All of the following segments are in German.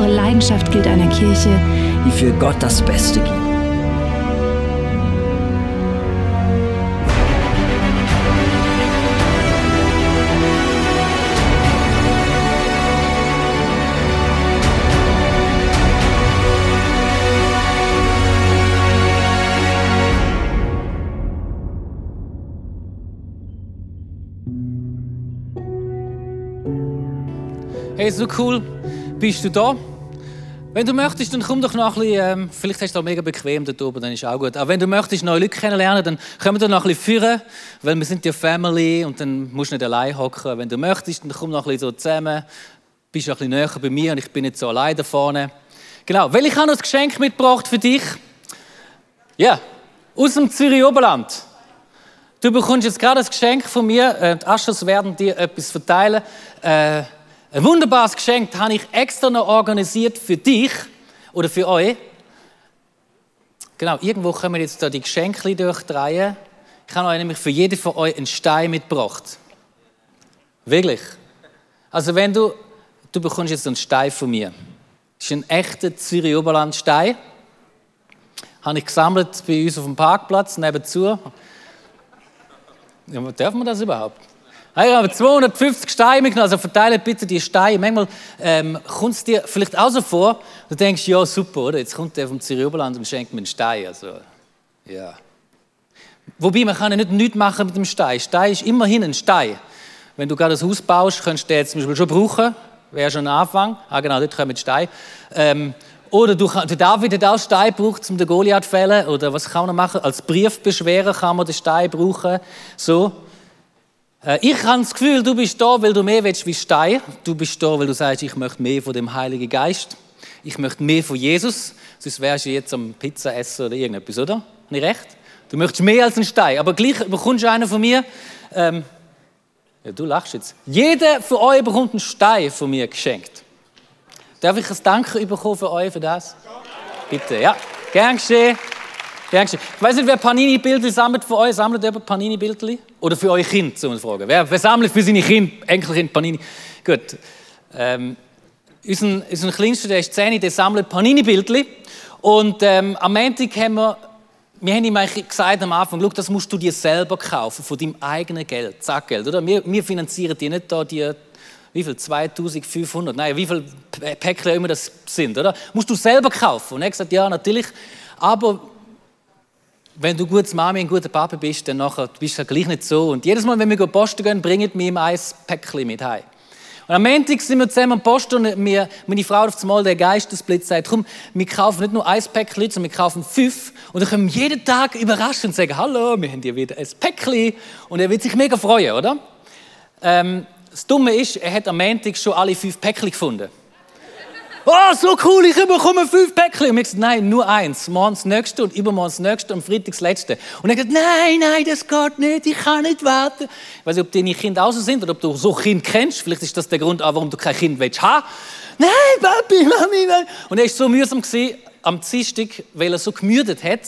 Unsere Leidenschaft gilt einer Kirche, die für Gott das Beste gibt. Hey, so cool, bist du da? Wenn du möchtest, dann komm doch noch ein bisschen, ähm, vielleicht hast du auch mega bequem dort oben, dann ist auch gut. Aber wenn du möchtest neue Leute kennenlernen, dann können wir da noch ein bisschen führen, weil wir sind ja Family und dann musst du nicht allein hocken. Wenn du möchtest, dann komm noch ein bisschen so zusammen, bist ein bisschen näher bei mir und ich bin nicht so allein da vorne. Genau, weil ich habe noch ein Geschenk mitgebracht für dich. Ja, aus dem Zürich Oberland. Du bekommst jetzt gerade ein Geschenk von mir. Äh, die Aschers werden dir etwas verteilen. Äh, ein wunderbares Geschenk habe ich extra noch organisiert für dich oder für euch. Genau, irgendwo können wir jetzt da die Geschenke durchdrehen. Ich habe euch nämlich für jeden von euch einen Stein mitgebracht. Wirklich. Also wenn du, du bekommst jetzt einen Stein von mir. Das ist ein echter Zürich Oberland Stein. Habe ich gesammelt bei uns auf dem Parkplatz nebenzu. Ja, dürfen wir das überhaupt? Ich habe 250 Steine mitgenommen, also verteile bitte die Steine. Manchmal ähm, kommt es dir vielleicht auch so vor, du denkst, ja super, oder? jetzt kommt der vom Zürich und schenkt mir einen Stein. Also, ja. Wobei, man kann ja nicht nichts machen mit dem Stein. Stein ist immerhin ein Stein. Wenn du gerade ein Haus baust, könntest du den zum Beispiel schon brauchen. Wäre schon ein Anfang. Ah genau, dort kommen Steine. Ähm, oder du, der David hat auch Stein gebraucht, um den Goliath zu fällen. Oder was kann man machen? Als Briefbeschwerer kann man den Stein brauchen. So. Äh, ich habe das Gefühl, du bist da, weil du mehr willst wie Stein. Du bist da, weil du sagst, ich möchte mehr von dem Heiligen Geist. Ich möchte mehr von Jesus. Sonst wärst du jetzt am Pizza essen oder irgendetwas, oder? Nicht recht? Du möchtest mehr als ein Stein. Aber gleich bekommst du einen von mir. Ähm, ja, du lachst jetzt. Jeder von euch bekommt einen Stein von mir geschenkt. Darf ich ein Danke bekommen für euch für das? Bitte, ja. Gern geschehen. Ich weiß nicht, wer Panini-Bilder sammelt für euch. Sammelt jemand Panini-Bilder? Oder für euer Kind, so eine Frage. Wer, wer sammelt für seine Kinder, Enkelkind Panini? Gut. Ähm, unser, unser Kleinster, der ist 10, der sammelt Panini-Bildchen. Und ähm, am Montag haben wir, wir haben ihm gesagt am Anfang, das musst du dir selber kaufen, von deinem eigenen Geld, Zackgeld, oder? Wir, wir finanzieren dir nicht da die, wie viel, 2500, nein, wie viele Päckchen immer das sind, oder? Musst du selber kaufen. Und er hat gesagt, ja, natürlich, aber wenn du gutes Mami und guter Papa bist, dann nachher bist du ja gleich nicht so. Und jedes Mal, wenn wir posten gehen, bringen wir ihm ein Päckchen mit heim. Und am Montag sind wir zusammen am Post und mir, meine Frau auf einmal der Geistesblitz sagt, komm, wir kaufen nicht nur ein Päckchen, sondern wir kaufen fünf. Und dann können wir jeden Tag überraschen und sagen, hallo, wir haben hier wieder ein Päckchen. Und er wird sich mega freuen, oder? Ähm, das Dumme ist, er hat am Montag schon alle fünf Päckchen gefunden. Oh, so cool, ich bekomme fünf Päckchen. Und ich gesagt, nein, nur eins. Morgen das nächste und übermorgen das nächste und Freitag das letzte. Und er gesagt, nein, nein, das geht nicht, ich kann nicht warten. Ich weiß nicht, ob deine Kinder auch so sind oder ob du so Kind kennst. Vielleicht ist das der Grund, warum du kein Kind willst haben. Nein, Papi, Mami, nein. Und er war so mühsam, gewesen, am Dienstag, weil er so gemüdet hat,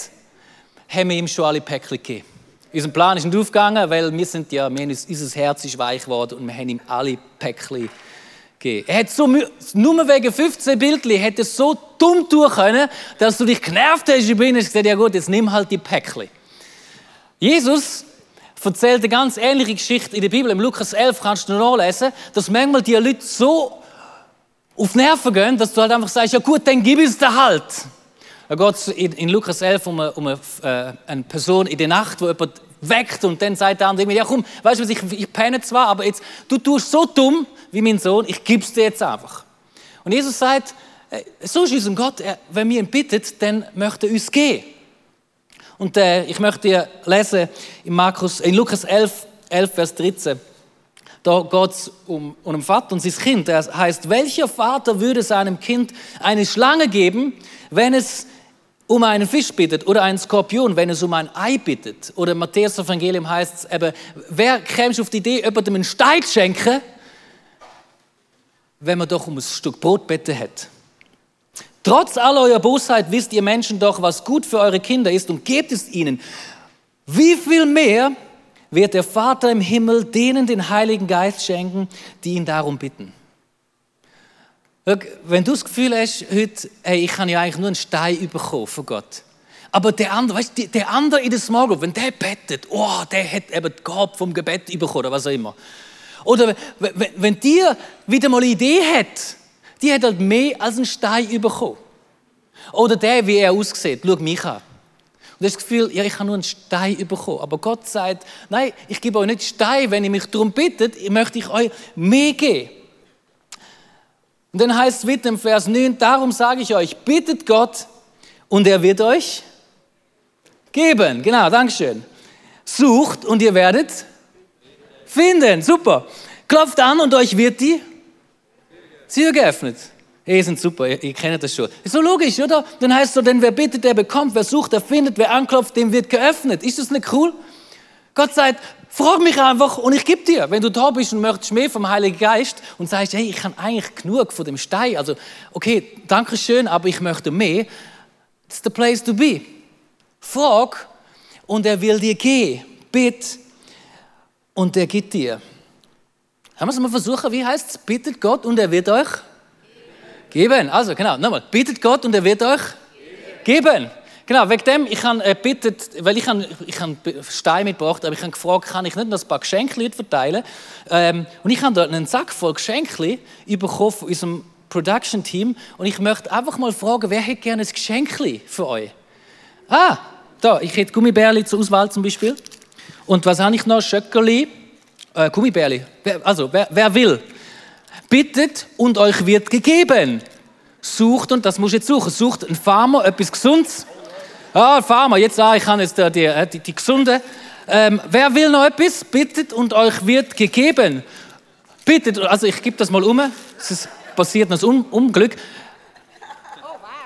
haben wir ihm schon alle Päckchen gegeben. Unser Plan ist nicht aufgegangen, weil wir sind ja, wir haben, unser Herz ist weich geworden und wir haben ihm alle Päckchen gegeben gegeben. Er hat so, nur wegen 15 Bildchen hätte so dumm tun können, dass du dich genervt hast über ihn und gesagt, ja gut, jetzt nimm halt die Päckchen. Jesus erzählt eine ganz ähnliche Geschichte in der Bibel. Im Lukas 11 kannst du nachlesen, dass manchmal die Leute so auf Nerven gehen, dass du halt einfach sagst, ja gut, dann gib es dir halt. Da geht es in, in, Lukas 11 um, eine, um eine, äh, eine, Person in der Nacht, wo jemand weckt und dann sagt der andere, ja komm, weißt du was, ich, ich penne zwar, aber jetzt, du tust so dumm, wie mein Sohn, ich gebe es dir jetzt einfach. Und Jesus sagt, äh, so ist unser Gott, wenn wir ihn bittet, dann möchte er uns gehen. Und äh, ich möchte dir lesen in, Markus, in Lukas 11, 11, Vers 13. Da geht es um, um einen Vater und sein Kind. Er heißt, welcher Vater würde seinem Kind eine Schlange geben, wenn es um einen Fisch bittet oder einen Skorpion, wenn es um ein Ei bittet. Oder Matthäus Evangelium heißt es eben, wer käme auf die Idee, jemandem einen Stein zu schenken, wenn man doch um ein Stück Brot bitten hat. Trotz aller eurer Bosheit wisst ihr Menschen doch, was gut für eure Kinder ist und gebt es ihnen. Wie viel mehr wird der Vater im Himmel denen den Heiligen Geist schenken, die ihn darum bitten? Wenn du das Gefühl hast, heute, hey, ich kann ja eigentlich nur einen Stein bekommen von Gott. Aber der andere, weißt du, der andere in der Small Group, wenn der bettet, oh, der hat eben die Gabe vom Gebet bekommen oder was auch immer. Oder wenn, wenn dir wieder mal eine Idee hat, die hat halt mehr als einen Stein bekommen. Oder der, wie er aussieht, schau mich an. Und das Gefühl, ja, ich habe nur einen Stein bekommen. Aber Gott sagt, nein, ich gebe euch nicht Stein, wenn ihr mich darum bittet, möchte ich euch mehr geben. Und dann heißt es wieder im Vers 9, darum sage ich euch, bittet Gott und er wird euch geben. Genau, Dankeschön. Sucht und ihr werdet finden. Super. Klopft an und euch wird die Tür geöffnet. Ihr sind super, ihr, ihr kennt das schon. Ist so logisch, oder? Dann heißt es so, denn wer bittet, der bekommt, wer sucht, der findet, wer anklopft, dem wird geöffnet. Ist das nicht cool? Gott sagt, frag mich einfach und ich gebe dir. Wenn du da bist und möchtest mehr vom Heiligen Geist und sagst, hey, ich habe eigentlich genug von dem Stein, also okay, danke schön, aber ich möchte mehr, it's the place to be. Frag und er will dir gehen. Bitt und er gibt dir. Haben wir es mal versuchen? Wie heißt es? Bittet Gott und er wird euch geben. Also genau, nochmal. Bittet Gott und er wird euch geben. Genau, wegen dem, ich habe äh, bittet, weil ich habe ich hab Stein mitgebracht, aber ich habe gefragt, kann ich nicht noch ein paar Geschenke verteilen? Ähm, und ich habe da einen Sack voll Geschenke bekommen von unserem Production-Team und ich möchte einfach mal fragen, wer hätte gerne ein Geschenk für euch? Ah, da, ich hätte Gummibärli zur Auswahl zum Beispiel. Und was habe ich noch? Schöckerli, äh, Gummibärli. Also, wer, wer will? Bittet und euch wird gegeben. Sucht, und das muss ich jetzt suchen, sucht ein Farmer etwas Gesundes. Ah, Farmer, jetzt ah, ich kann jetzt die, die, die, die gesunde. Ähm, wer will noch etwas? Bittet und euch wird gegeben. Bittet, also ich gebe das mal um. Es passiert noch ein Unglück.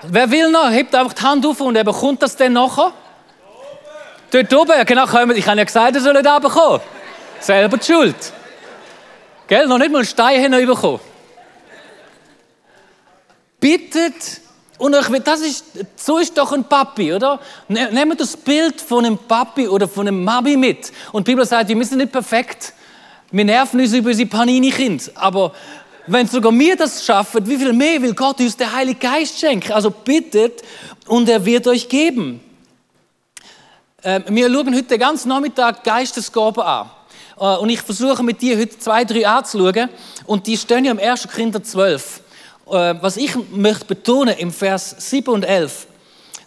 Wer will noch? Hebt einfach die Hand auf und er bekommt das dann nachher. Dort oben, genau, ich habe ja gesagt, er soll nicht runterkommen. Selber die Schuld. Gell? Noch nicht mal einen Stein bekommen. Bittet und euch das ist, so ist doch ein Papi, oder? Ne, nehmt das Bild von einem Papi oder von einem Mami mit. Und die Bibel sagt, wir sind nicht perfekt. Wir nerven uns über unsere Panini-Kind. Aber wenn sogar wir das schaffen, wie viel mehr will Gott uns der Heilige Geist schenken? Also bittet und er wird euch geben. Ähm, wir schauen heute den ganzen Nachmittag Geistesgaben an. Äh, und ich versuche mit dir heute zwei, drei anzuschauen. Und die stehen ja im 1. Korinther 12. Äh, was ich möchte betonen im Vers 7 und 11,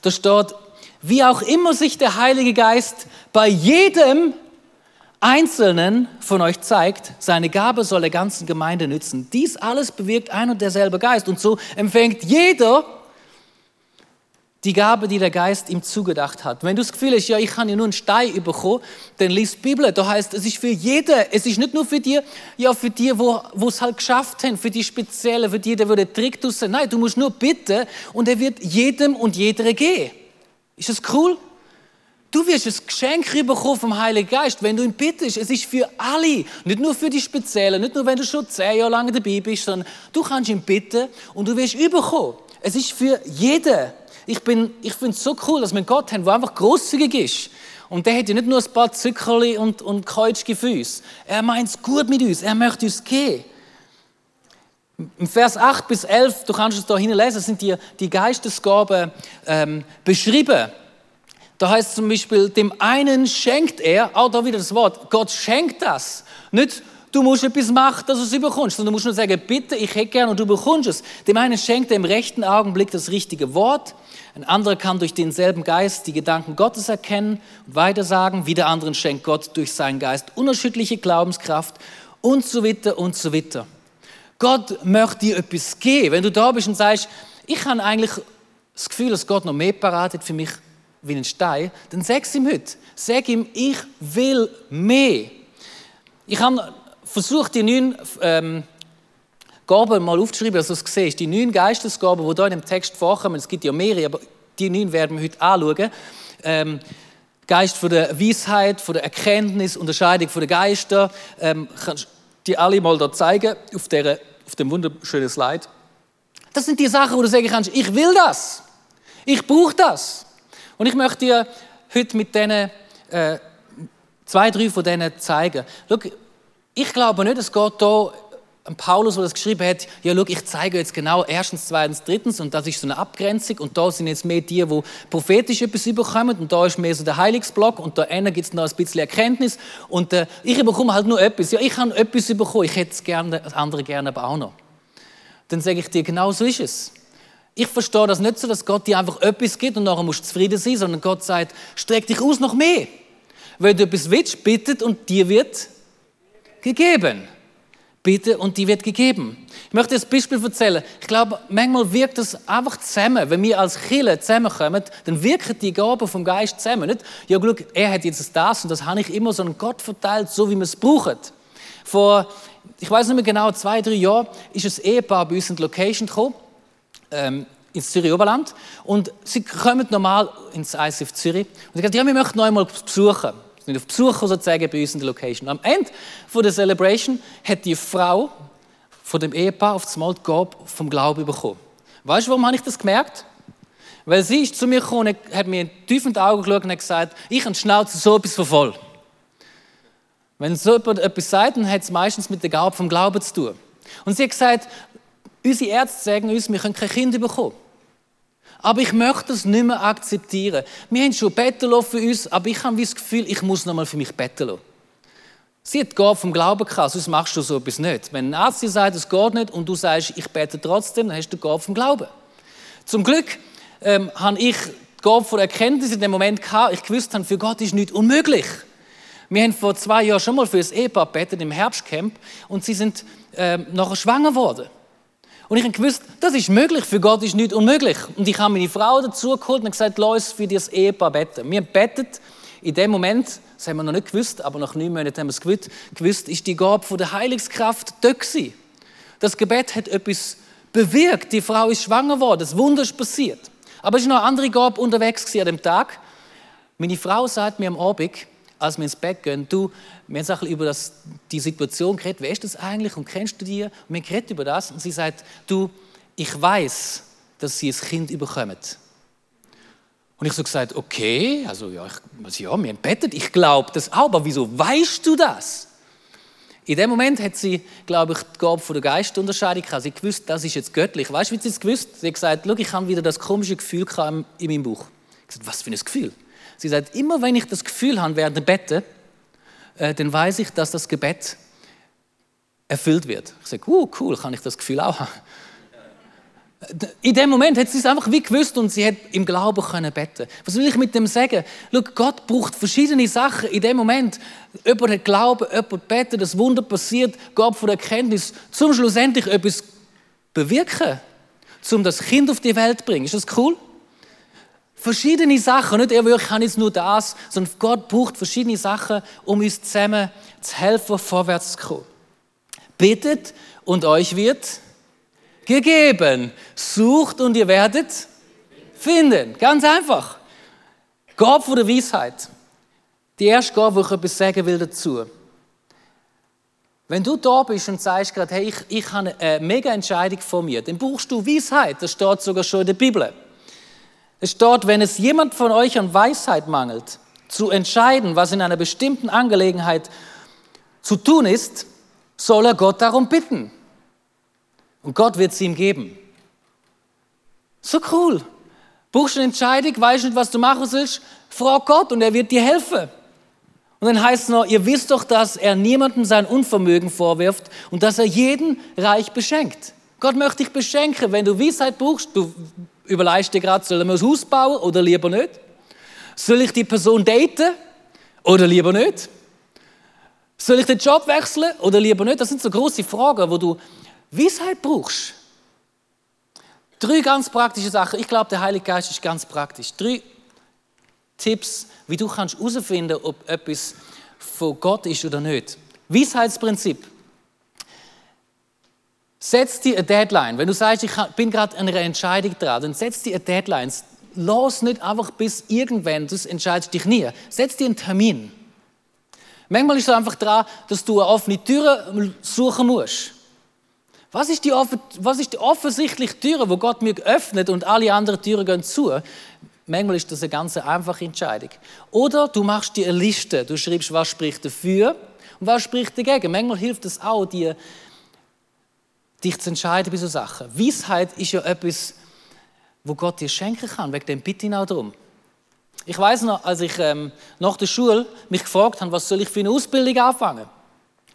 da steht, wie auch immer sich der Heilige Geist bei jedem Einzelnen von euch zeigt, seine Gabe soll der ganzen Gemeinde nützen. Dies alles bewirkt ein und derselbe Geist. Und so empfängt jeder die Gabe, die der Geist ihm zugedacht hat. Wenn du das Gefühl hast, ja, ich kann ja nur einen Stein bekommen, dann liest die Bibel. Da heißt, es ist für jeden. Es ist nicht nur für die, ja, für die, wo, wo es halt geschafft haben, für die Speziellen, für die, der den Trick tun. Nein, du musst nur bitten und er wird jedem und jeder gehen. Ist das cool? Du wirst ein Geschenk bekommen vom Heiligen Geist, wenn du ihn bittest. Es ist für alle, nicht nur für die Speziellen, nicht nur wenn du schon zehn Jahre lang dabei bist, sondern du kannst ihn bitten und du wirst überkommen. Es ist für jeden. Ich, ich finde es so cool, dass wir einen Gott haben, der einfach großzügig ist. Und der hat ja nicht nur ein paar Zückerli und, und keutschige Füße. Er meint es gut mit uns. Er möchte uns gehen. Im Vers 8 bis 11, du kannst es da hinlesen, sind die, die Geistesgaben ähm, beschrieben. Da heißt zum Beispiel, dem einen schenkt er, auch da wieder das Wort, Gott schenkt das. Nicht, du musst etwas machen, dass du es überkommst, sondern du musst nur sagen, bitte, ich hätte gern und du bekommst es. Dem einen schenkt er im rechten Augenblick das richtige Wort. Ein anderer kann durch denselben Geist die Gedanken Gottes erkennen und weitersagen. Wieder anderen schenkt Gott durch seinen Geist unerschütterliche Glaubenskraft und so weiter und so weiter. Gott möchte dir etwas geben. Wenn du da bist und sagst, ich habe eigentlich das Gefühl, dass Gott noch mehr parat hat für mich wie ein Stein, dann sag es ihm heute. Sag ihm, ich will mehr. Ich habe versucht, die neun ähm, Gaben mal aufzuschreiben, dass du es siehst. Die neun Geistesgaben, die hier in dem Text vorkommen, es gibt ja mehrere, aber die neun werden wir heute anschauen. Ähm, Geist von der Weisheit, von der Erkenntnis, Unterscheidung von den Geistern. Ähm, kannst du die alle mal da zeigen auf, der, auf dem wunderschönen Slide. Das sind die Sachen, wo du sagen kannst, ich will das. Ich brauche das. Und ich möchte dir heute mit diesen äh, zwei, drei von denen zeigen. Schau, ich glaube nicht, es geht hier Paulus, der das geschrieben hat, ja, schau, ich zeige jetzt genau erstens, zweitens, drittens und das ist so eine Abgrenzung und da sind jetzt mehr die, die prophetisch etwas überkommen und da ist mehr so der Heilungsblock und da gibt es noch ein bisschen Erkenntnis und äh, ich bekomme halt nur etwas. Ja, ich habe etwas bekommen, ich hätte es gerne, das andere gerne aber auch noch. Dann sage ich dir, genau so ist es. Ich verstehe das nicht so, dass Gott dir einfach etwas gibt und nachher musst du zufrieden sein, sondern Gott sagt, streck dich aus noch mehr. Wenn du etwas willst, bittet und dir wird gegeben. Bitte und die wird gegeben. Ich möchte das Beispiel erzählen. Ich glaube, manchmal wirkt das einfach zusammen. Wenn wir als Chille zusammenkommen, dann wirken die Gaben vom Geist zusammen. Nicht, ja, guck, er hat jetzt das und das habe ich immer so einen Gott verteilt, so wie man es braucht. Vor, ich weiß nicht mehr genau, zwei, drei Jahren ist ein Ehepaar bei uns in die Location gekommen, ähm, ins Zürich Oberland. Und sie kommen normal ins ICF Zürich. Und sie sagen, ja, wir möchten noch einmal besuchen sind auf Besuch sozusagen bei uns in der Location. Am Ende der Celebration hat die Frau von dem Ehepaar auf das Mal die Gabe vom Glauben bekommen. Weißt du, warum habe ich das gemerkt? Weil sie ist zu mir gekommen hat mir tief in Augen geschaut und hat gesagt, ich habe Schnauze so etwas von voll. Wenn so jemand etwas sagt, dann hat es meistens mit der Gabe vom Glauben zu tun. Und sie hat gesagt, unsere Ärzte sagen uns, wir können kein Kind bekommen. Aber ich möchte es nicht mehr akzeptieren. Wir haben schon betteln für uns, aber ich habe das Gefühl, ich muss noch mal für mich betteln. Sie hat Gabe vom Glauben gehabt, sonst machst du so etwas nicht. Wenn ein Arzt dir sagt, es geht nicht und du sagst, ich bete trotzdem, dann hast du Gabe vom Glauben. Zum Glück ähm, habe ich Gabe von Erkenntnis in dem Moment gehabt, ich gewusst habe, für Gott ist nichts unmöglich. Wir haben vor zwei Jahren schon mal für ein Ehepaar betet im Herbstcamp und sie sind ähm, nachher schwanger geworden. Und ich habe gewusst, das ist möglich, für Gott ist nichts unmöglich. Und ich habe meine Frau dazu geholt und gesagt, lass uns für das Ehepaar beten. Wir bettet in dem Moment, das haben wir noch nicht gewusst, aber nach neun Monaten haben wir es gewusst, gewusst ist die Gabe von der Heilungskraft da gewesen. Das Gebet hat etwas bewirkt. Die Frau ist schwanger geworden, das Wunder ist passiert. Aber es ist noch eine andere Gabe unterwegs an dem Tag. Meine Frau sagt mir am Abend, als wir ins Bett gehen, du, wir haben über das, die Situation geredet, wer ist das eigentlich und kennst du die? Und wir reden über das und sie sagt, du, ich weiß, dass sie ein Kind überkommen. Und ich so gesagt, okay, also ja, ich, ja wir haben ich glaube das auch, aber wieso weißt du das? In dem Moment hat sie, glaube ich, die Gabe von der Geistunterscheidung gehabt. Sie gewusst, das ist jetzt göttlich. Weißt du, wie sie es gewusst? Sie hat gesagt, ich habe wieder das komische Gefühl in meinem Bauch. Ich gesagt, was für ein Gefühl? Sie sagt, immer wenn ich das Gefühl habe während dem Bette, äh, dann weiß ich, dass das Gebet erfüllt wird. Ich sage, uh, cool, kann ich das Gefühl auch haben? In dem Moment hat sie es einfach wie gewusst und sie hat im Glauben können beten. Was will ich mit dem sagen? Schau, Gott braucht verschiedene Sachen in dem Moment. Jemand hat Glauben, jemand betet, das Wunder passiert, Gott von der Erkenntnis, zum schlussendlich etwas bewirken, um das Kind auf die Welt zu bringen. Ist das cool? Verschiedene Sachen, nicht er wirklich kann jetzt nur das, sondern Gott braucht verschiedene Sachen, um uns zusammen zu helfen, vorwärts zu kommen. Bittet und euch wird gegeben. Sucht und ihr werdet finden. Ganz einfach. Gott von der Weisheit. Die erste Gabe, wo ich etwas sagen will dazu. Wenn du da bist und sagst gerade, hey, ich, ich habe eine mega Entscheidung vor mir, dann brauchst du Weisheit. Das steht sogar schon in der Bibel. Es steht, wenn es jemand von euch an Weisheit mangelt, zu entscheiden, was in einer bestimmten Angelegenheit zu tun ist, soll er Gott darum bitten. Und Gott wird es ihm geben. So cool. Buchst eine Entscheidung, weißt nicht, was du machen sollst, frag Gott und er wird dir helfen. Und dann heißt es noch, ihr wisst doch, dass er niemandem sein Unvermögen vorwirft und dass er jeden reich beschenkt. Gott möchte dich beschenken. Wenn du Weisheit brauchst, du überlegst dir gerade, sollen wir ein Haus bauen oder lieber nicht? Soll ich die Person daten oder lieber nicht? Soll ich den Job wechseln oder lieber nicht? Das sind so große Fragen, wo du Weisheit brauchst. Drei ganz praktische Sachen. Ich glaube, der Heilige Geist ist ganz praktisch. Drei Tipps, wie du kannst herausfinden, ob etwas von Gott ist oder nicht. Weisheitsprinzip. Setz dir eine Deadline. Wenn du sagst, ich bin gerade an einer Entscheidung dran, dann setz dir eine Deadline. los nicht einfach bis irgendwann, das entscheidest dich nie. Setz dir einen Termin. Manchmal ist es einfach daran, dass du eine offene Tür suchen musst. Was ist die, was ist die offensichtliche Tür, wo Gott mir öffnet und alle anderen Türen gehen zu? Manchmal ist das eine ganz einfache Entscheidung. Oder du machst dir eine Liste. Du schreibst, was spricht dafür und was spricht dagegen. Manchmal hilft es auch, dir, dich zu entscheiden bei so Sachen. Weisheit ist ja etwas, wo Gott dir schenken kann. Wegen dem bitte ich auch darum. Ich weiß noch, als ich ähm, nach der Schule mich gefragt habe, was soll ich für eine Ausbildung anfangen?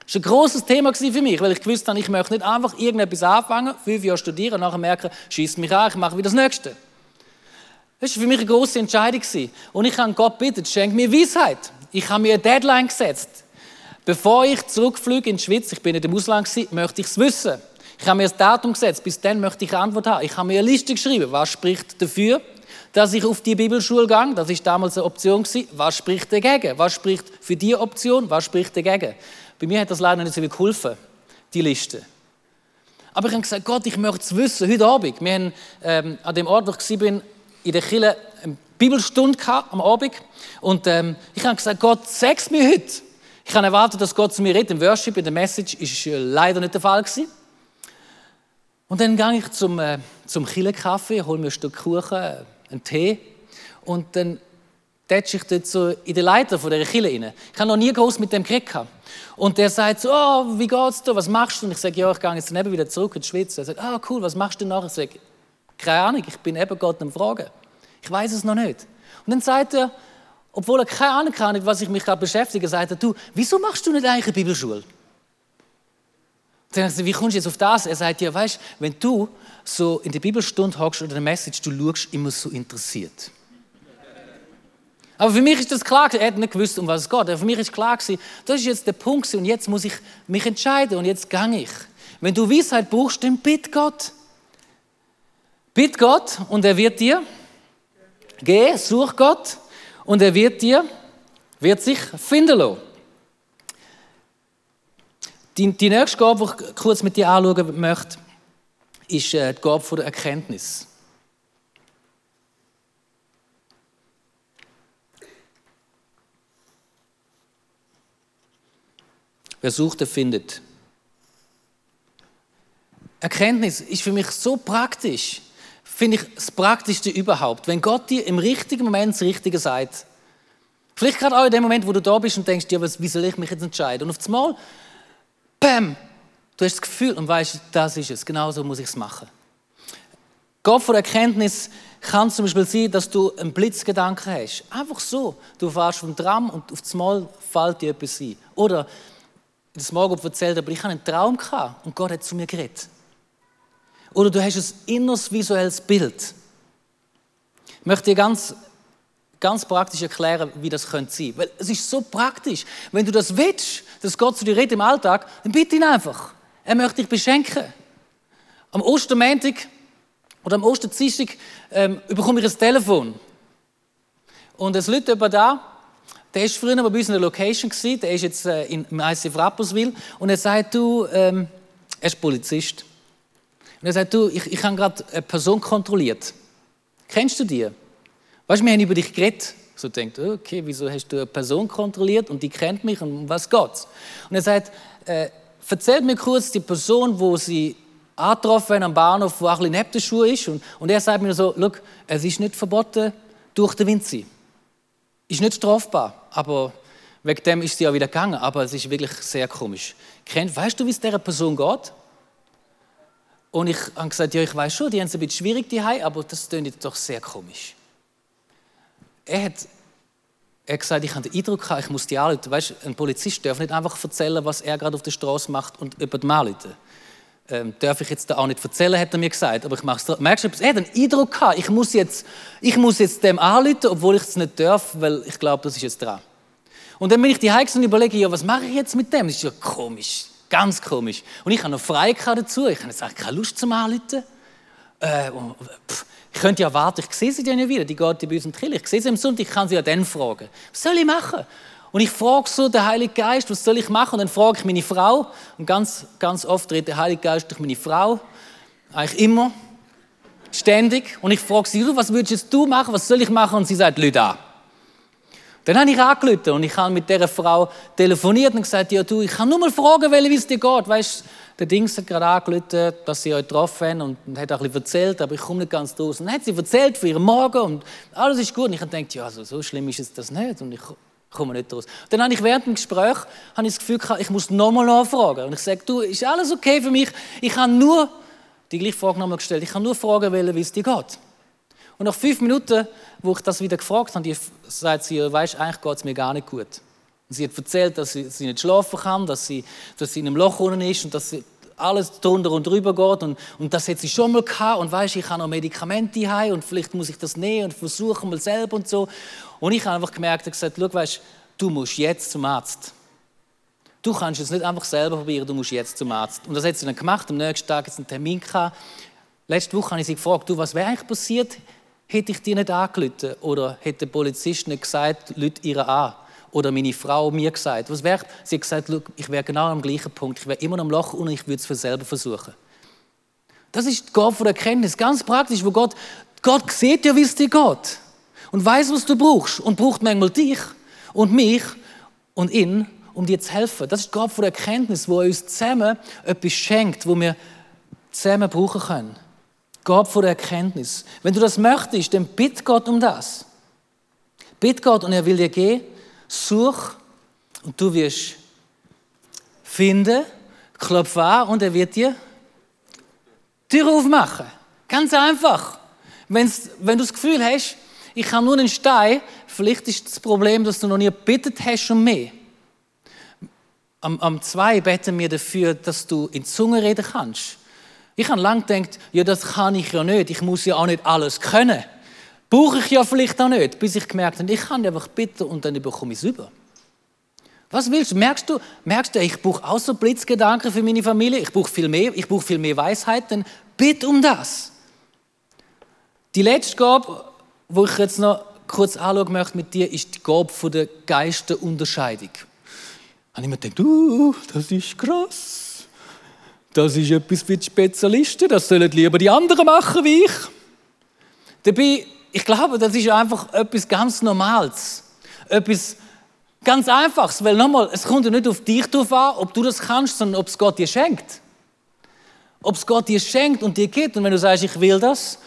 Das war ein grosses Thema für mich, weil ich gewusst habe, ich möchte nicht einfach irgendetwas anfangen, fünf Jahre studieren und nachher merken, schießt mich an, ich mache wieder das Nächste. Das war für mich eine grosse Entscheidung. Und ich habe Gott bittet, schenk mir Weisheit. Ich habe mir eine Deadline gesetzt. Bevor ich zurückfliege in die Schweiz, ich bin nicht im Ausland, möchte ich es wissen. Ich habe mir ein Datum gesetzt, bis dann möchte ich eine Antwort haben. Ich habe mir eine Liste geschrieben, was spricht dafür, dass ich auf die Bibelschule gehe. Das war damals eine Option. Was spricht dagegen? Was spricht für die Option? Was spricht dagegen? Bei mir hat das leider nicht so viel geholfen, die Liste. Aber ich habe gesagt, Gott, ich möchte es wissen, heute Abend. Wir haben ähm, an dem Ort, wo ich war, in der Kirche eine Bibelstunde gehabt, am Abend. Und ähm, ich habe gesagt, Gott, sag es mir heute. Ich habe erwartet, dass Gott zu mir redet. Im Worship, in der Message, ist leider nicht der Fall gewesen. Und dann gehe ich zum, äh, zum Kirchenkaffee, hole mir ein Stück Kuchen, einen Tee und dann tätsche ich dort so in den Leiter von dieser Kirche rein. Ich habe noch nie groß mit dem geredet. Und der sagt so, oh, wie geht's dir, was machst du? Und ich sage, ja, ich gehe jetzt daneben wieder zurück in die Schweiz. Er sagt, ah, oh, cool, was machst du nachher? Ich sage, keine Ahnung, ich bin eben Gott am Fragen. Ich weiß es noch nicht. Und dann sagt er, obwohl er keine Ahnung hat, was ich mich gerade beschäftige, sagt er, du, wieso machst du nicht eigentlich eine Bibelschule? Dann sagt wie kommst du jetzt auf das? Er sagt, ja, weißt wenn du so in der Bibelstunde hockst oder in der Message, du schaust immer so interessiert. Aber für mich ist das klar, er hat nicht gewusst, um was es geht. Aber für mich ist klar das ist jetzt der Punkt und jetzt muss ich mich entscheiden und jetzt gang ich. Wenn du Weisheit brauchst, dann bitt Gott. Bitt Gott und er wird dir. Geh, such Gott und er wird dir, wird sich finden lassen. Die, die nächste Gabe, die ich kurz mit dir anschauen möchte, ist äh, die Gabe der Erkenntnis. Wer sucht, der findet. Erkenntnis ist für mich so praktisch. Finde ich das Praktischste überhaupt. Wenn Gott dir im richtigen Moment das Richtige sagt. Vielleicht gerade auch in dem Moment, wo du da bist und denkst, ja, wie soll ich mich jetzt entscheiden? Und auf einmal Bam! Du hast das Gefühl und weißt, das ist es. Genau so muss ich es machen. Gott von Erkenntnis kann zum Beispiel sein, dass du einen Blitzgedanken hast. Einfach so. Du fährst vom Tram und auf einmal fällt dir etwas ein. Oder das Morgen erzählt, aber ich hatte einen Traum gehabt und Gott hat zu mir geredet. Oder du hast ein inneres visuelles Bild. Ich möchte dir ganz, ganz praktisch erklären, wie das sein könnte. Weil es ist so praktisch. Wenn du das willst, dass Gott zu dir redet im Alltag, dann bitte ihn einfach. Er möchte dich beschenken. Am Ostermäntig oder am Osterdienstag ähm, bekomme ich ein Telefon. Und es liegt jemand da, der war früher bei uns in der Location, gewesen, der ist jetzt äh, im ICF Rapperswil und er sagt, du, ähm, er ist Polizist. Und er sagt, du, ich, ich habe gerade eine Person kontrolliert. Kennst du die? Weißt du, wir haben über dich geredet so denkt, okay, wieso hast du eine Person kontrolliert und die kennt mich und was geht's? Und er sagt, äh, erzählt mir kurz die Person, wo sie angetroffen am Bahnhof, wo auch ein bisschen neben der Schuhe ist. Und, und er sagt mir so, look, es ist nicht verboten, durch den Wind zu sein. Ist nicht strafbar, aber wegen dem ist sie auch wieder gegangen. Aber es ist wirklich sehr komisch. Weißt du, wie es dieser Person geht? Und ich habe gesagt, ja, ich weiß schon, die haben es ein bisschen schwierig, die aber das klingt doch sehr komisch er hat, er hat gesagt, ich habe den Eindruck, ich muss die anrufen. Weißt, ein Polizist darf nicht einfach erzählen, was er gerade auf der Straße macht und über die anrufen. Ähm, darf ich jetzt da auch nicht erzählen, hat er mir gesagt. Aber ich mache es Merkst du, er hat einen Eindruck gehabt, ich muss jetzt, ich muss jetzt dem anrufen, obwohl ich es nicht darf, weil ich glaube, das ist jetzt dran. Und dann bin ich die und überlege, ja, was mache ich jetzt mit dem? Das ist ja komisch, ganz komisch. Und ich habe noch Freiheit dazu. Ich habe jetzt eigentlich keine Lust zum Anrufen. Äh, pff, ich könnte ja warten, ich sehe sie dann ja wieder, die geht bei uns in die Ich sehe sie am Sonntag, ich kann sie ja dann fragen. Was soll ich machen? Und ich frage so den Heiligen Geist, was soll ich machen? Und dann frage ich meine Frau. Und ganz, ganz oft redet der Heilige Geist durch meine Frau. Eigentlich immer. Ständig. Und ich frage sie, was würdest du machen? Was soll ich machen? Und sie sagt, Leute an. Dann habe ich angerufen und ich habe mit dieser Frau telefoniert und gesagt, ja du, ich kann nur mal fragen, wie es dir geht. Weißt, der Dings hat gerade angerufen, dass sie euch getroffen haben und, und hat auch bisschen erzählt, aber ich komme nicht ganz draus. Und dann hat sie erzählt von ihrem Morgen und alles ist gut. Und ich habe gedacht, ja, also, so schlimm ist es das nicht und ich komme nicht draus. Dann habe ich während dem Gespräch habe ich das Gefühl gehabt, ich muss nochmal nachfragen. Und ich sage, du, ist alles okay für mich? Ich habe nur die gleiche Frage nochmal gestellt. Ich habe nur fragen wollen, wie es dir geht. Und nach fünf Minuten, wo ich das wieder gefragt habe, sagt sie, weißt, eigentlich geht es mir gar nicht gut. Sie hat erzählt, dass sie, sie, nicht schlafen kann, dass sie, dass sie in einem Loch unten ist und dass sie alles drunter und drüber geht und, und das hat sie schon mal gehabt und weißt, ich habe noch Medikamente heim und vielleicht muss ich das nehmen und versuchen mal selber und so. Und ich habe einfach gemerkt und gesagt, schau, weißt, du musst jetzt zum Arzt. Du kannst es nicht einfach selber probieren, du musst jetzt zum Arzt. Und das hat sie dann gemacht. Am nächsten Tag hat sie einen Termin gehabt. Letzte Woche habe ich sie gefragt, du, was wäre eigentlich passiert, hätte ich dir nicht angerufen oder hätte der Polizist nicht gesagt, lüt ihre an. Oder meine Frau mir gesagt. Was wäre? Sie hat gesagt, ich wäre genau am gleichen Punkt. Ich wäre immer noch am Loch und ich würde es für selber versuchen. Das ist Gott von der Erkenntnis, ganz praktisch, wo Gott, Gott sieht ja, wie es dir geht und weiß, was du brauchst und braucht manchmal dich und mich und ihn, um dir zu helfen. Das ist Gott von der Erkenntnis, wo er uns zusammen etwas schenkt, wo wir zusammen brauchen können. Gott von der Erkenntnis. Wenn du das möchtest, dann bitt Gott um das. Bitt Gott und er will dir gehen. Such und du wirst finden, klopf an und er wird dir Tür aufmachen. Ganz einfach. Wenn's, wenn du das Gefühl hast, ich habe nur einen Stein, vielleicht ist das Problem, dass du noch nie gebeten hast um mehr. Am, am zwei beten wir dafür, dass du in Zunge reden kannst. Ich habe lange gedacht, ja, das kann ich ja nicht. Ich muss ja auch nicht alles können. Brauche ich ja vielleicht auch nicht, bis ich gemerkt habe, ich kann einfach bitten und dann bekomme ich es über. Was willst du? Merkst du, merkst du ich brauche auch so Blitzgedanken für meine Familie? Ich brauche viel mehr, ich brauche viel mehr Weisheit, dann bitte um das. Die letzte Gabe, wo ich jetzt noch kurz anschauen möchte mit dir, ist die Gabe der Geisterunterscheidung. Da ich mir gedacht, uh, das ist krass. Das ist etwas für die Spezialisten, das sollen lieber die anderen machen wie ich. Dabei, ich glaube, das ist einfach etwas ganz Normales. Etwas ganz Einfaches, weil nochmal, es kommt ja nicht auf dich drauf an, ob du das kannst, sondern ob es Gott dir schenkt. Ob es Gott dir schenkt und dir gibt. Und wenn du sagst, ich will das,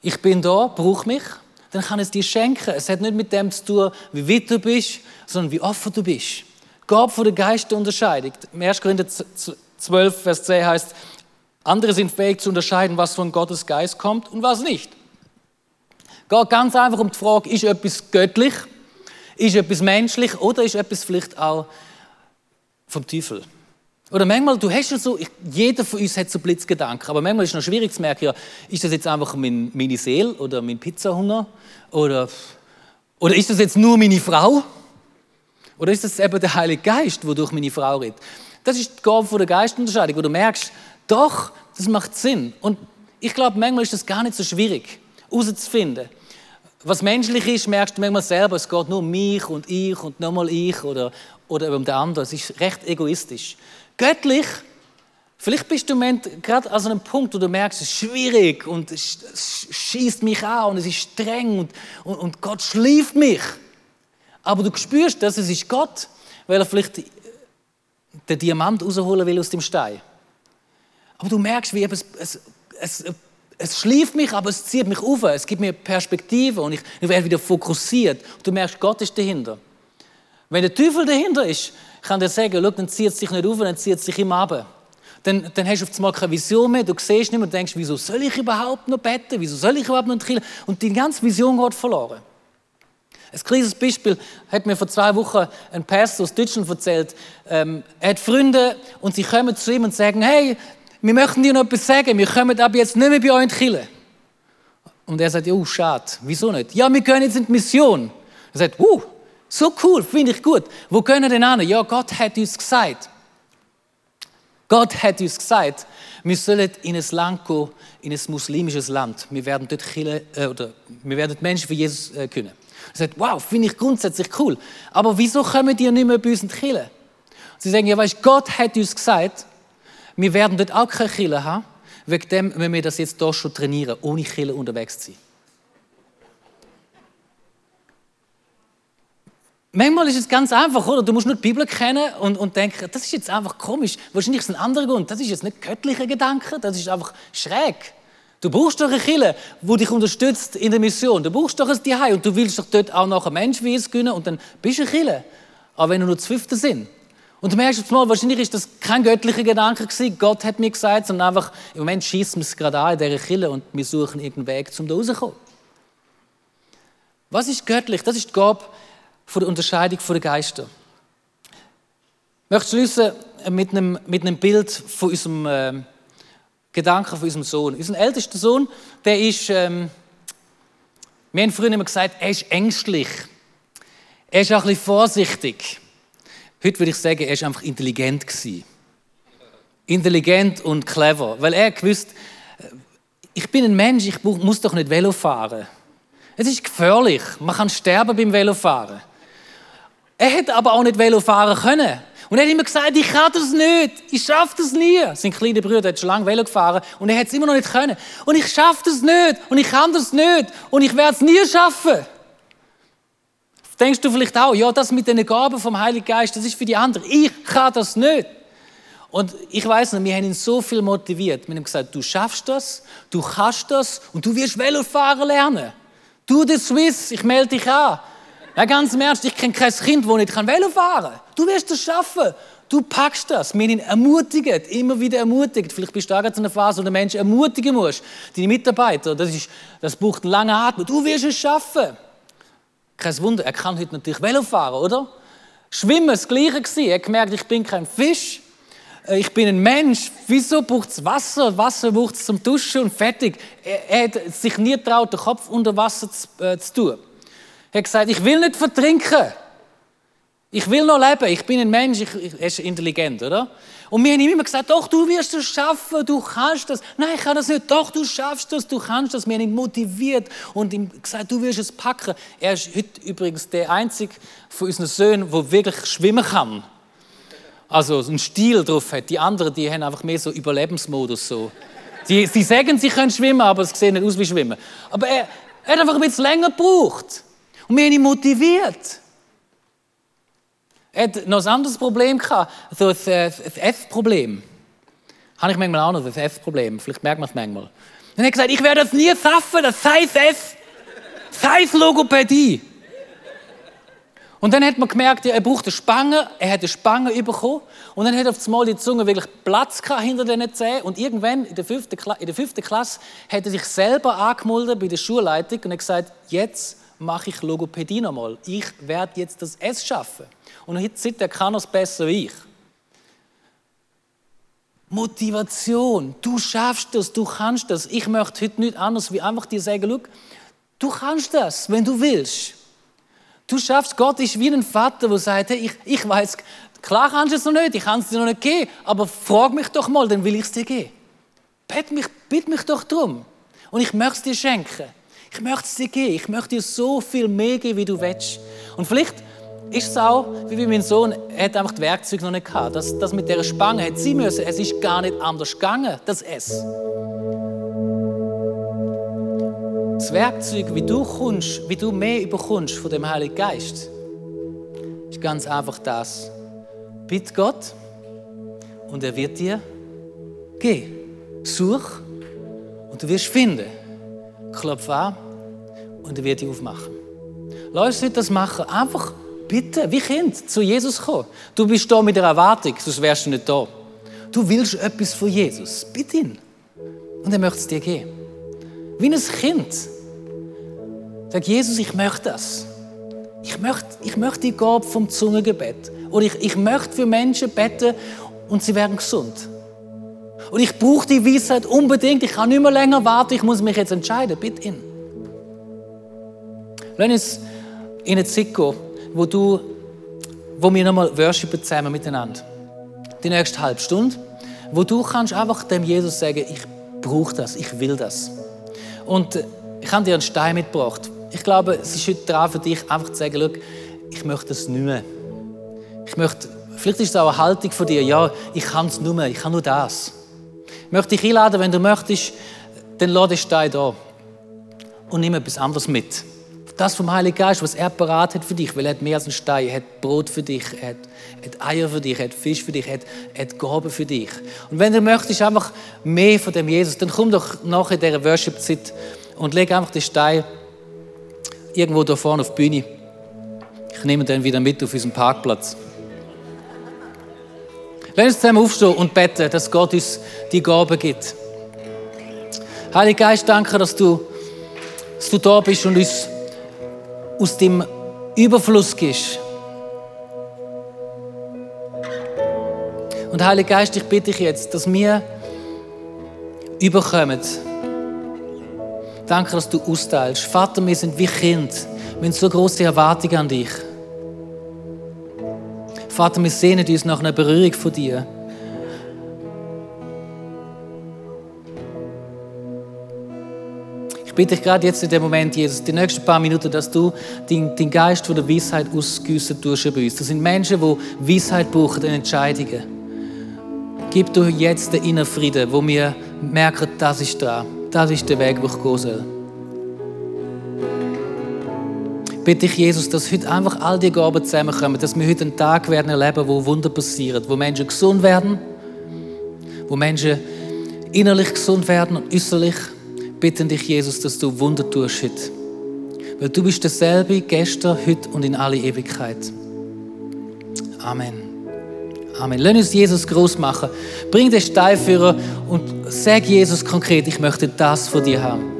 ich bin da, brauche mich, dann kann es dir schenken. Es hat nicht mit dem zu tun, wie weit du bist, sondern wie offen du bist. Gott von der Geisterunterscheidung. Im 1. Korinther 12, Vers 10 heißt, andere sind fähig zu unterscheiden, was von Gottes Geist kommt und was nicht. Geht ganz einfach um die Frage, ist etwas göttlich, ist etwas menschlich oder ist etwas vielleicht auch vom Teufel? Oder manchmal, du hast ja so, jeder von uns hat so Blitzgedanken, aber manchmal ist es noch schwierig zu merken, ja, ist das jetzt einfach mein, meine Seele oder mein Pizzahunger oder, oder ist das jetzt nur meine Frau? Oder ist das eben der Heilige Geist, der durch meine Frau redet? Das ist die Gabe der Geistunterscheidung, wo du merkst, doch, das macht Sinn. Und ich glaube, manchmal ist das gar nicht so schwierig, herauszufinden. Was menschlich ist, merkst du manchmal selber, es geht nur um mich und ich und nochmal ich oder, oder um den anderen. Es ist recht egoistisch. Göttlich, vielleicht bist du gerade an einem Punkt, wo du merkst, es ist schwierig und es schießt mich an und es ist streng und, und, und Gott schläft mich. Aber du spürst, dass es ist Gott, weil er vielleicht den Diamant rausholen will aus dem Stein. Aber du merkst, wie es, es, es, es schläft mich, aber es zieht mich auf. Es gibt mir Perspektive und ich, ich werde wieder fokussiert. Und du merkst, Gott ist dahinter. Wenn der Teufel dahinter ist, kann der sagen, schau, dann zieht es sich nicht auf, dann zieht es sich immer ab. Dann, dann hast du auf einmal keine Vision mehr, du siehst nicht mehr und denkst, wieso soll ich überhaupt noch beten, wieso soll ich überhaupt noch killen? Und die ganze Vision geht verloren. Ein kleines Beispiel hat mir vor zwei Wochen ein Pastor aus Deutschland erzählt. Ähm, er hat Freunde und sie kommen zu ihm und sagen, hey, wir möchten dir noch etwas sagen, wir kommen ab jetzt nicht mehr bei euch in die Kirche. Und er sagt, oh, schade, wieso nicht? Ja, wir gehen jetzt in die Mission. Er sagt, uh, so cool, finde ich gut. Wo gehen wir denn an? Ja, Gott hat uns gesagt. Gott hat uns gesagt, wir sollen in ein Land gehen, in ein muslimisches Land. Wir werden dort Kirche, äh, oder wir werden Menschen für Jesus äh, können. Er sagt, wow, finde ich grundsätzlich cool. Aber wieso kommen die nicht mehr bei uns in die Sie sagen, ja, weißt Gott hat uns gesagt, wir werden dort auch keine Kirche haben, wegen dem müssen wir das jetzt hier schon trainieren, ohne Kille unterwegs zu sein. Manchmal ist es ganz einfach, oder? Du musst nur die Bibel kennen und, und denken, das ist jetzt einfach komisch. Wahrscheinlich ist es ein anderer Grund. Das ist jetzt nicht göttlicher Gedanke, das ist einfach schräg. Du brauchst doch eine Kille, die dich unterstützt in der Mission. Du brauchst doch ein Zuhause und du willst doch dort auch noch einen Mensch wie es gönnen und dann bist du eine Kille. Aber wenn du nur fünfte sind. Und du merkst jetzt mal, wahrscheinlich ist das kein göttlicher Gedanke gewesen. Gott hat mir gesagt, sondern einfach, im Moment schießt man es gerade an in dieser Kille und wir suchen irgendeinen Weg, um da rauszukommen. Was ist göttlich? Das ist die Gabe der Unterscheidung der Geister. Ich möchte schließen mit einem, mit einem Bild von unserem äh, Gedanken von unserem Sohn. Unser ältester Sohn, der ist, ähm, wir haben früher immer gesagt, er ist ängstlich. Er ist auch ein bisschen vorsichtig. Heute würde ich sagen, er ist einfach intelligent. Intelligent und clever, weil er gewusst, äh, ich bin ein Mensch, ich muss doch nicht Velo fahren. Es ist gefährlich, man kann sterben beim Velofahren. Er hätte aber auch nicht Velo fahren können. Und er hat immer gesagt, ich kann das nicht, ich schaffe das nie. Sein kleiner Bruder hat schon lange Velo gefahren und er hat es immer noch nicht können. Und ich schaffe das nicht und ich kann das nicht und ich werde es nie schaffen. Denkst du vielleicht auch, ja, das mit den Gaben vom Heiligen Geist, das ist für die anderen. Ich kann das nicht. Und ich weiß noch, wir haben ihn so viel motiviert. Wir haben gesagt, du schaffst das, du kannst das und du wirst Velofahren lernen. Du, der Swiss, ich melde dich an. Ja, ganz im Ernst, ich kenne kein Kind, das nicht Velo fahren kann. Du wirst das schaffen. Du packst das. Wir ihn ermutigen, immer wieder ermutigt. Vielleicht bist du auch in einer Phase, wo du Menschen ermutigen musst. Deine Mitarbeiter, das, ist, das braucht einen langen Atem. Du wirst es schaffen. Kein Wunder, er kann heute natürlich Velo fahren, oder? Schwimmen, das Gleiche gewesen. Er hat gemerkt, ich bin kein Fisch. Äh, ich bin ein Mensch. Wieso braucht es Wasser? Wasser braucht es zum Duschen und fertig. Er, er hat sich nie getraut, den Kopf unter Wasser zu, äh, zu tun. Er hat gesagt, ich will nicht vertrinken. Ich will noch leben. Ich bin ein Mensch. Ich, ich, er ist intelligent, oder? Und wir haben ihm immer gesagt, doch, du wirst es schaffen, du kannst das. Nein, ich kann das nicht. Doch, du schaffst das, du kannst das. Wir haben ihn motiviert und ihm gesagt, du wirst es packen. Er ist heute übrigens der einzige von unseren Söhnen, der wirklich schwimmen kann. Also einen Stil drauf hat. Die anderen, die haben einfach mehr so Überlebensmodus. So. Die, sie sagen, sie können schwimmen, aber es sieht nicht aus wie schwimmen. Aber er, er hat einfach ein bisschen länger gebraucht. Und wir haben ihn motiviert. Er hat noch ein anderes Problem gehabt, so ein, äh, ein F-Problem. Habe ich manchmal auch noch, ein F-Problem. Vielleicht merkt man es manchmal. Er hat gesagt, ich werde das nie schaffen, das sei F. Sei Logopädie. Und dann hat man gemerkt, er braucht eine Spange, er hat eine Spange bekommen und dann hat auf einmal die Zunge wirklich Platz hinter den Zähnen und irgendwann in der fünften, in der fünften Klasse hat er sich selber angemeldet bei der Schulleitung und hat gesagt, jetzt mache ich Logopädie nochmal. Ich werde jetzt das S schaffen. Und seitdem kann er es besser wie ich. Motivation. Du schaffst das, du kannst das. Ich möchte heute nicht anders wie einfach dir sagen, Look, du kannst das, wenn du willst. Du schaffst, Gott ist wie ein Vater, der sagt, hey, ich, ich weiß, klar kannst du es noch nicht, ich kann es dir noch nicht geben, aber frag mich doch mal, dann will ich es dir geben. Bitte mich, bitte mich doch drum. Und ich möchte es dir schenken. Ich möchte es dir geben. Ich möchte dir so viel mehr geben, wie du willst. Und vielleicht ist es auch, wie bei meinem Sohn, er hat einfach die Werkzeuge noch nicht gehabt. Das, das mit dieser Spange hat sie müssen. Es ist gar nicht anders gegangen, das S. Das Werkzeug, wie du kommst, wie du mehr überkommst von dem Heiligen Geist, ist ganz einfach das. Bitte Gott und er wird dir gehen. Such und du wirst finden. Klopf an und er wird dich aufmachen. Lass uns nicht das machen. Einfach bitte, wie Kind, zu Jesus kommen. Du bist da mit der Erwartung, sonst wärst du nicht da. Du willst etwas von Jesus. Bitte ihn. Und er möchte es dir geben. Wie ein Kind. Sag Jesus, ich möchte das. Ich möchte, ich möchte die Gabe vom Zungengebet. Oder ich, ich möchte für Menschen beten und sie werden gesund. Und ich brauche die Weisheit unbedingt. Ich kann nicht mehr länger warten. Ich muss mich jetzt entscheiden. Bitte ihn. Lass uns in eine Zeit gehen, wo, du, wo wir nochmal worshipen zusammen miteinander. Die nächste halbe Stunde, wo du kannst einfach dem Jesus sagen, ich brauche das, ich will das. Und äh, ich habe dir einen Stein mitgebracht. Ich glaube, es ist heute dran für dich, einfach zu sagen, ich möchte das nicht mehr. Ich möchte, vielleicht ist es auch eine Haltung von dir, ja, ich kann es nur mehr, ich kann nur das. möchte dich einladen, wenn du möchtest, dann lass den Stein da und nimm etwas anderes mit. Das vom Heiligen Geist, was er parat hat für dich, weil er hat mehr als einen Stein, er hat Brot für dich, er hat, hat Eier für dich, er hat Fisch für dich, er hat, er hat Gaben für dich. Und wenn du möchtest einfach mehr von dem Jesus, dann komm doch nachher in dieser Worship-Zeit und leg einfach den Stein irgendwo da vorne auf die Bühne. Ich nehme den wieder mit auf unseren Parkplatz. Lass uns zusammen aufstehen und beten, dass Gott uns die Gabe gibt. Heiliger Geist, danke, dass du, dass du da bist und uns aus dem Überfluss gibst. Und Heiliger Geist, ich bitte dich jetzt, dass wir überkommen. Danke, dass du austeilst. Vater, wir sind wie Kind. Wir haben so große Erwartungen an dich. Vater, wir sehnen uns nach einer Berührung von dir. Bitte dich gerade jetzt in dem Moment, Jesus, die nächsten paar Minuten, dass du den, den Geist von der Weisheit ausgüssen tust bei uns. Das sind Menschen, die Weisheit brauchen in Entscheidungen. Gib du jetzt den inneren Frieden, wo wir merken, das ist dran. Das ist der Weg, wo ich gehen soll. bitte ich, Jesus, dass heute einfach all die Gaben zusammenkommen, dass wir heute einen Tag werden erleben, wo Wunder passieren, wo Menschen gesund werden, wo Menschen innerlich gesund werden und äußerlich. Bitten dich, Jesus, dass du Wunder tust heute. Weil du bist derselbe gestern, heute und in alle Ewigkeit. Amen. Amen. Lass uns Jesus groß machen. Bring den Steinführer und sag Jesus konkret, ich möchte das von dir haben.